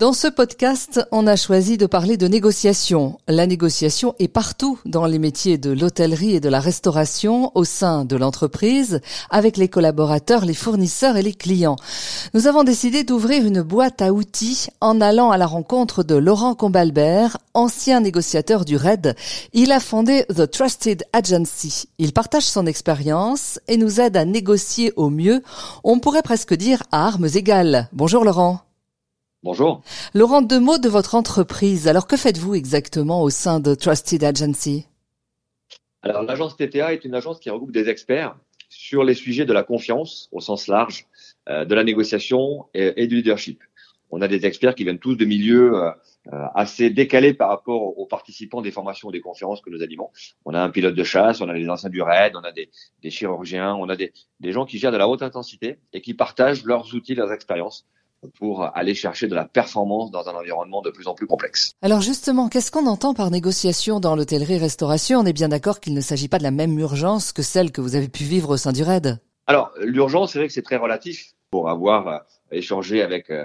Dans ce podcast, on a choisi de parler de négociation. La négociation est partout dans les métiers de l'hôtellerie et de la restauration au sein de l'entreprise, avec les collaborateurs, les fournisseurs et les clients. Nous avons décidé d'ouvrir une boîte à outils en allant à la rencontre de Laurent Combalbert, ancien négociateur du RAID. Il a fondé The Trusted Agency. Il partage son expérience et nous aide à négocier au mieux, on pourrait presque dire à armes égales. Bonjour Laurent. Bonjour. Laurent, deux mots de votre entreprise. Alors que faites-vous exactement au sein de Trusted Agency? Alors l'agence TTA est une agence qui regroupe des experts sur les sujets de la confiance au sens large, euh, de la négociation et, du leadership. On a des experts qui viennent tous de milieux euh, euh, assez décalés par rapport aux participants des formations ou des conférences que nous animons. On a un pilote de chasse, on a des anciens du RAID, on a des, des chirurgiens, on a des, des gens qui gèrent de la haute intensité et qui partagent leurs outils, leurs expériences pour aller chercher de la performance dans un environnement de plus en plus complexe. Alors justement, qu'est-ce qu'on entend par négociation dans l'hôtellerie-restauration? On est bien d'accord qu'il ne s'agit pas de la même urgence que celle que vous avez pu vivre au sein du RAID. Alors l'urgence, c'est vrai que c'est très relatif. Pour avoir euh, échangé avec euh,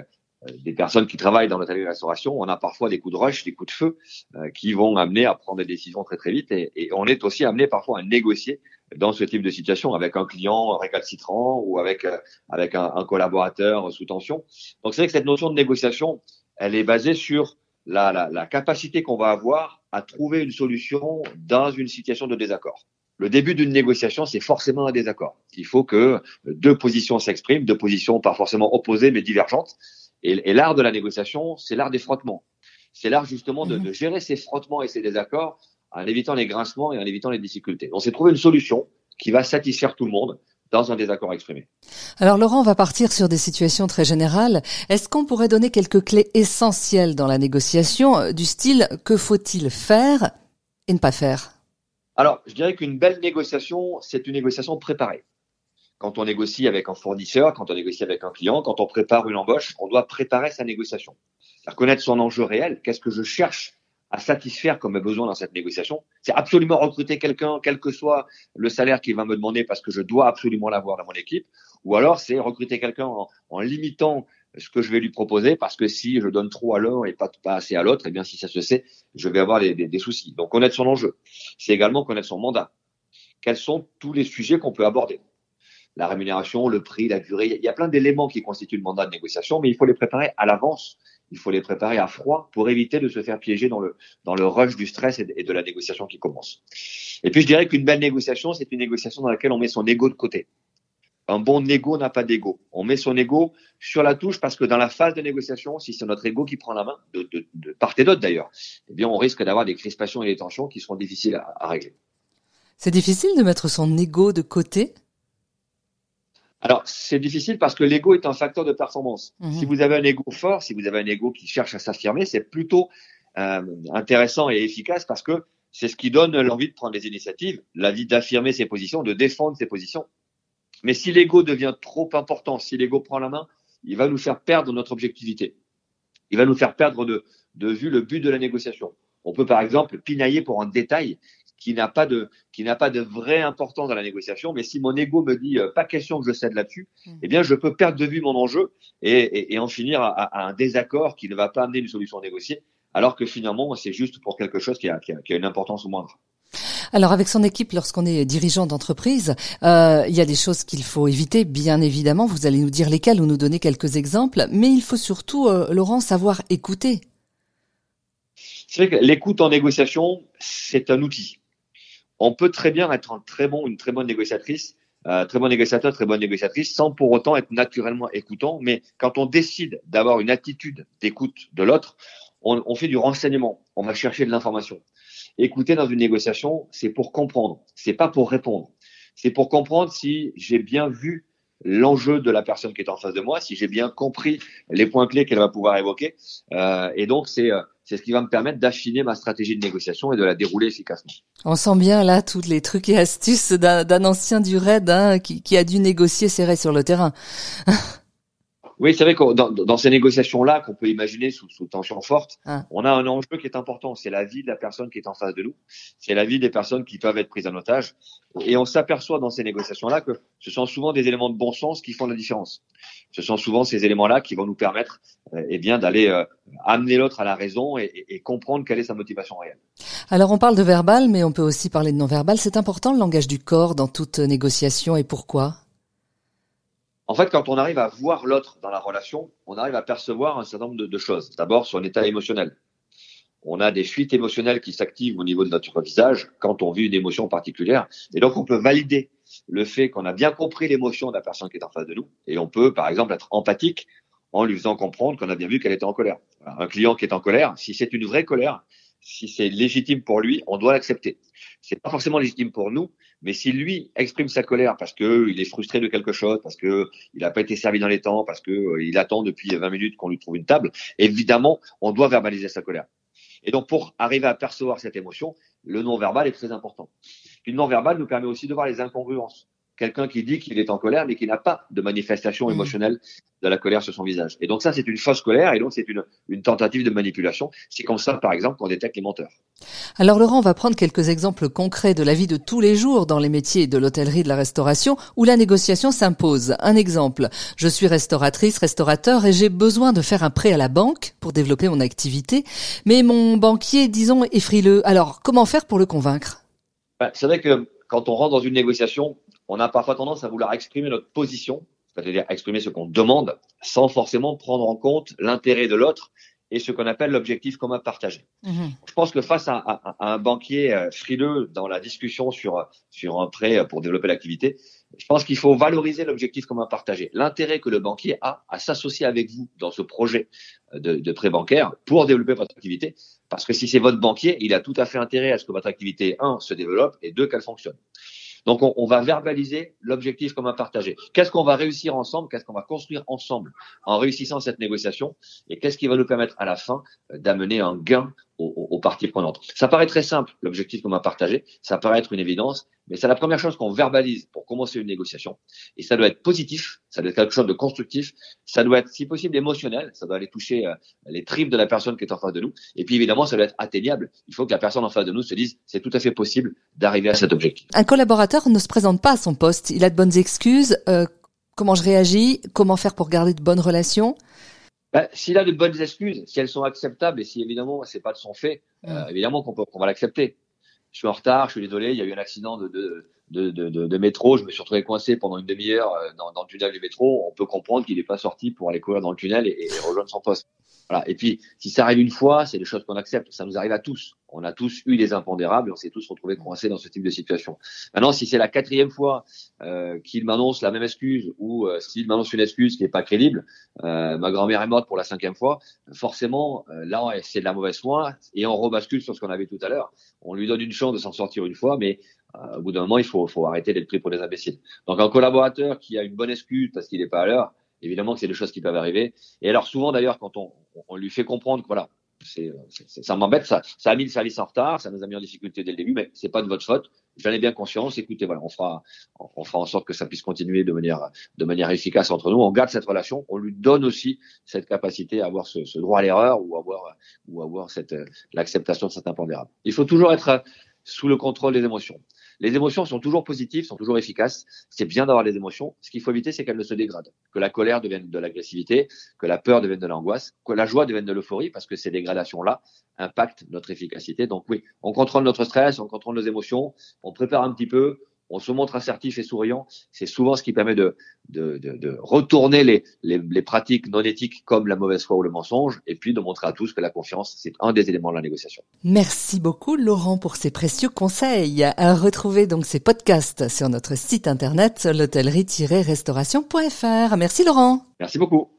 des personnes qui travaillent dans l'hôtellerie-restauration, on a parfois des coups de rush, des coups de feu euh, qui vont amener à prendre des décisions très très vite et, et on est aussi amené parfois à négocier dans ce type de situation avec un client récalcitrant ou avec euh, avec un, un, collaborateur sous tension. Donc c'est vrai que cette notion de négociation, elle est basée sur la, la, la capacité qu'on va avoir à trouver une solution dans une situation de désaccord. Le début d'une négociation, c'est forcément un désaccord. Il faut que deux positions s'expriment, deux positions pas forcément opposées mais divergentes. Et, et l'art de la négociation, c'est l'art des frottements. C'est l'art justement de, mmh de gérer ces frottements et ces désaccords en évitant les grincements et en évitant les difficultés. On s'est trouvé une solution qui va satisfaire tout le monde dans un désaccord exprimé. Alors Laurent, on va partir sur des situations très générales. Est-ce qu'on pourrait donner quelques clés essentielles dans la négociation euh, du style que faut-il faire et ne pas faire Alors, je dirais qu'une belle négociation, c'est une négociation préparée. Quand on négocie avec un fournisseur, quand on négocie avec un client, quand on prépare une embauche, on doit préparer sa négociation. Faire connaître son enjeu réel, qu'est-ce que je cherche à satisfaire comme besoin dans cette négociation. C'est absolument recruter quelqu'un, quel que soit le salaire qu'il va me demander parce que je dois absolument l'avoir dans mon équipe. Ou alors, c'est recruter quelqu'un en, limitant ce que je vais lui proposer parce que si je donne trop à l'un et pas, assez à l'autre, eh bien, si ça se sait, je vais avoir des soucis. Donc, connaître son enjeu. C'est également connaître son mandat. Quels sont tous les sujets qu'on peut aborder? La rémunération, le prix, la durée. Il y a plein d'éléments qui constituent le mandat de négociation, mais il faut les préparer à l'avance il faut les préparer à froid pour éviter de se faire piéger dans le, dans le rush du stress et de la négociation qui commence. Et puis je dirais qu'une belle négociation, c'est une négociation dans laquelle on met son ego de côté. Un bon ego n'a pas d'ego. On met son ego sur la touche parce que dans la phase de négociation, si c'est notre ego qui prend la main, de, de, de part et d'autre d'ailleurs, eh bien on risque d'avoir des crispations et des tensions qui seront difficiles à, à régler. C'est difficile de mettre son ego de côté? Alors, c'est difficile parce que l'ego est un facteur de performance. Mmh. Si vous avez un ego fort, si vous avez un ego qui cherche à s'affirmer, c'est plutôt euh, intéressant et efficace parce que c'est ce qui donne l'envie de prendre des initiatives, l'envie d'affirmer ses positions, de défendre ses positions. Mais si l'ego devient trop important, si l'ego prend la main, il va nous faire perdre notre objectivité. Il va nous faire perdre de, de vue le but de la négociation. On peut par exemple pinailler pour un détail qui n'a pas de qui n'a pas de vraie importance dans la négociation. Mais si mon ego me dit euh, pas question que je cède là-dessus, mmh. eh bien je peux perdre de vue mon enjeu et, et, et en finir à, à, un désaccord qui ne va pas amener une solution négociée, alors que finalement c'est juste pour quelque chose qui a, qui a, qui a une importance moindre. Alors avec son équipe, lorsqu'on est dirigeant d'entreprise, euh, il y a des choses qu'il faut éviter, bien évidemment. Vous allez nous dire lesquelles ou nous donner quelques exemples, mais il faut surtout, euh, Laurent, savoir écouter. C'est vrai que l'écoute en négociation, c'est un outil on peut très bien être un très bon, une très bonne négociatrice, euh, très bon négociateur, très bonne négociatrice, sans pour autant être naturellement écoutant. Mais quand on décide d'avoir une attitude d'écoute de l'autre, on, on, fait du renseignement, on va chercher de l'information. Écouter dans une négociation, c'est pour comprendre, c'est pas pour répondre. C'est pour comprendre si j'ai bien vu l'enjeu de la personne qui est en face de moi, si j'ai bien compris les points clés qu'elle va pouvoir évoquer. Euh, et donc, c'est euh, c'est ce qui va me permettre d'affiner ma stratégie de négociation et de la dérouler efficacement. On sent bien là tous les trucs et astuces d'un ancien du RAID hein, qui, qui, a dû négocier serré sur le terrain. Oui, c'est vrai que dans, dans ces négociations-là, qu'on peut imaginer sous, sous tension forte, ah. on a un enjeu qui est important. C'est la vie de la personne qui est en face de nous. C'est la vie des personnes qui peuvent être prises en otage. Et on s'aperçoit dans ces négociations-là que ce sont souvent des éléments de bon sens qui font la différence. Ce sont souvent ces éléments-là qui vont nous permettre, euh, eh bien, d'aller euh, amener l'autre à la raison et, et, comprendre quelle est sa motivation réelle. Alors, on parle de verbal, mais on peut aussi parler de non verbal. C'est important le langage du corps dans toute négociation et pourquoi? Fait, quand on arrive à voir l'autre dans la relation, on arrive à percevoir un certain nombre de, choses. D'abord, son état émotionnel. On a des fuites émotionnelles qui s'activent au niveau de notre visage quand on vit une émotion particulière. Et donc, on peut valider le fait qu'on a bien compris l'émotion de la personne qui est en face de nous. Et on peut, par exemple, être empathique en lui faisant comprendre qu'on a bien vu qu'elle était en colère. Un client qui est en colère, si c'est une vraie colère, si c'est légitime pour lui, on doit l'accepter. C'est pas forcément légitime pour nous, mais si lui exprime sa colère parce que il est frustré de quelque chose, parce que il n'a pas été servi dans les temps, parce que euh, il attend depuis 20 minutes qu'on lui trouve une table, évidemment, on doit verbaliser sa colère. Et donc, pour arriver à percevoir cette émotion, le non-verbal est très important. Le non-verbal nous permet aussi de voir les incongruences quelqu'un qui dit qu'il est en colère, mais qui n'a pas de manifestation mmh. émotionnelle de la colère sur son visage. Et donc ça, c'est une fausse colère, et donc c'est une, une tentative de manipulation. C'est comme ça, par exemple, qu'on détecte les menteurs. Alors Laurent, on va prendre quelques exemples concrets de la vie de tous les jours dans les métiers de l'hôtellerie, de la restauration, où la négociation s'impose. Un exemple, je suis restauratrice, restaurateur, et j'ai besoin de faire un prêt à la banque pour développer mon activité, mais mon banquier, disons, est frileux. Alors, comment faire pour le convaincre? Ben, C'est vrai que quand on rentre dans une négociation, on a parfois tendance à vouloir exprimer notre position, c'est-à-dire exprimer ce qu'on demande, sans forcément prendre en compte l'intérêt de l'autre et ce qu'on appelle l'objectif commun partagé. Mmh. Je pense que face à, un banquier euh, frileux dans la discussion sur, sur un prêt pour développer l'activité, je pense qu'il faut valoriser l'objectif commun partagé, l'intérêt que le banquier a à s'associer avec vous dans ce projet de, de prêt bancaire pour développer votre activité. Parce que si c'est votre banquier, il a tout à fait intérêt à ce que votre activité, un, se développe et deux, qu'elle fonctionne. Donc, on, va verbaliser l'objectif commun partagé. Qu'est-ce qu'on va réussir ensemble? Qu'est-ce qu'on va construire ensemble en réussissant cette négociation? Et qu'est-ce qui va nous permettre à la fin euh, d'amener un gain aux, aux, parties prenantes Ça paraît très simple, l'objectif commun partagé. Ça paraît être une évidence, mais c'est la première chose qu'on verbalise pour commencer une négociation. Et ça doit être positif, ça doit être quelque chose de constructif, ça doit être, si possible, émotionnel, ça doit aller toucher euh, les tripes de la personne qui est en face de nous. Et puis, évidemment, ça doit être atteignable. Il faut que la personne en face de nous se dise, c'est tout à fait possible d'arriver à cet objectif. Un collaborateur ne se présente pas à son poste. Il a de bonnes excuses. Euh, comment je réagis Comment faire pour garder de bonnes relations ben, S'il a de bonnes excuses, si elles sont acceptables et si évidemment c'est pas de son fait, euh, mm. évidemment qu'on qu'on va l'accepter je suis en retard, je suis désolé, il y a eu un accident de, de, de, de, de métro, je me suis retrouvé coincé pendant une demi-heure euh, dans, dans, le tunnel du métro, on peut comprendre qu'il n'est pas sorti pour aller courir dans le tunnel et, et rejoindre son poste. Voilà. Et puis, si ça arrive une fois, c'est des choses qu'on accepte. Ça nous arrive à tous. On a tous eu des impondérables et on s'est tous retrouvés coincés dans ce type de situation. Maintenant, si c'est la quatrième fois euh, qu'il m'annonce la même excuse ou euh, s'il m'annonce une excuse qui n'est pas crédible, euh, ma grand-mère est morte pour la cinquième fois, forcément, euh, là, c'est de la mauvaise foi et on rebascule sur ce qu'on avait tout à l'heure. On lui donne une chance de s'en sortir une fois, mais euh, au bout d'un moment, il faut, faut arrêter d'être pris pour des imbéciles. Donc, un collaborateur qui a une bonne excuse parce qu'il n'est pas à l'heure, évidemment que c'est des choses qui peuvent arriver. Et alors souvent d'ailleurs, quand on, on, lui fait comprendre que voilà, c'est, ça m'embête, ça, ça a mis le service en retard, ça nous a mis en difficulté dès le début, mais c'est pas de votre faute. J'en ai bien conscience. Écoutez, voilà, on fera, on fera en sorte que ça puisse continuer de manière, de manière efficace entre nous. On garde cette relation, on lui donne aussi cette capacité à avoir ce, ce droit à l'erreur ou avoir, ou avoir cette, l'acceptation de certains impondérable. Il faut toujours être sous le contrôle des émotions. Les émotions sont toujours positives, sont toujours efficaces. C'est bien d'avoir les émotions. Ce qu'il faut éviter, c'est qu'elles ne se dégradent. Que la colère devienne de l'agressivité, que la peur devienne de l'angoisse, que la joie devienne de l'euphorie, parce que ces dégradations-là impactent notre efficacité. Donc oui, on contrôle notre stress, on contrôle nos émotions, on prépare un petit peu, on se montre assertif et souriant, c'est souvent ce qui permet de, de, de, de retourner les, les, les, pratiques non éthiques comme la mauvaise foi ou le mensonge, et puis de montrer à tous que la confiance, c'est un des éléments de la négociation. Merci beaucoup Laurent pour ces précieux conseils. À retrouver donc ces podcasts sur notre site internet l'hôtellerie-restauration.fr. Merci Laurent. Merci beaucoup.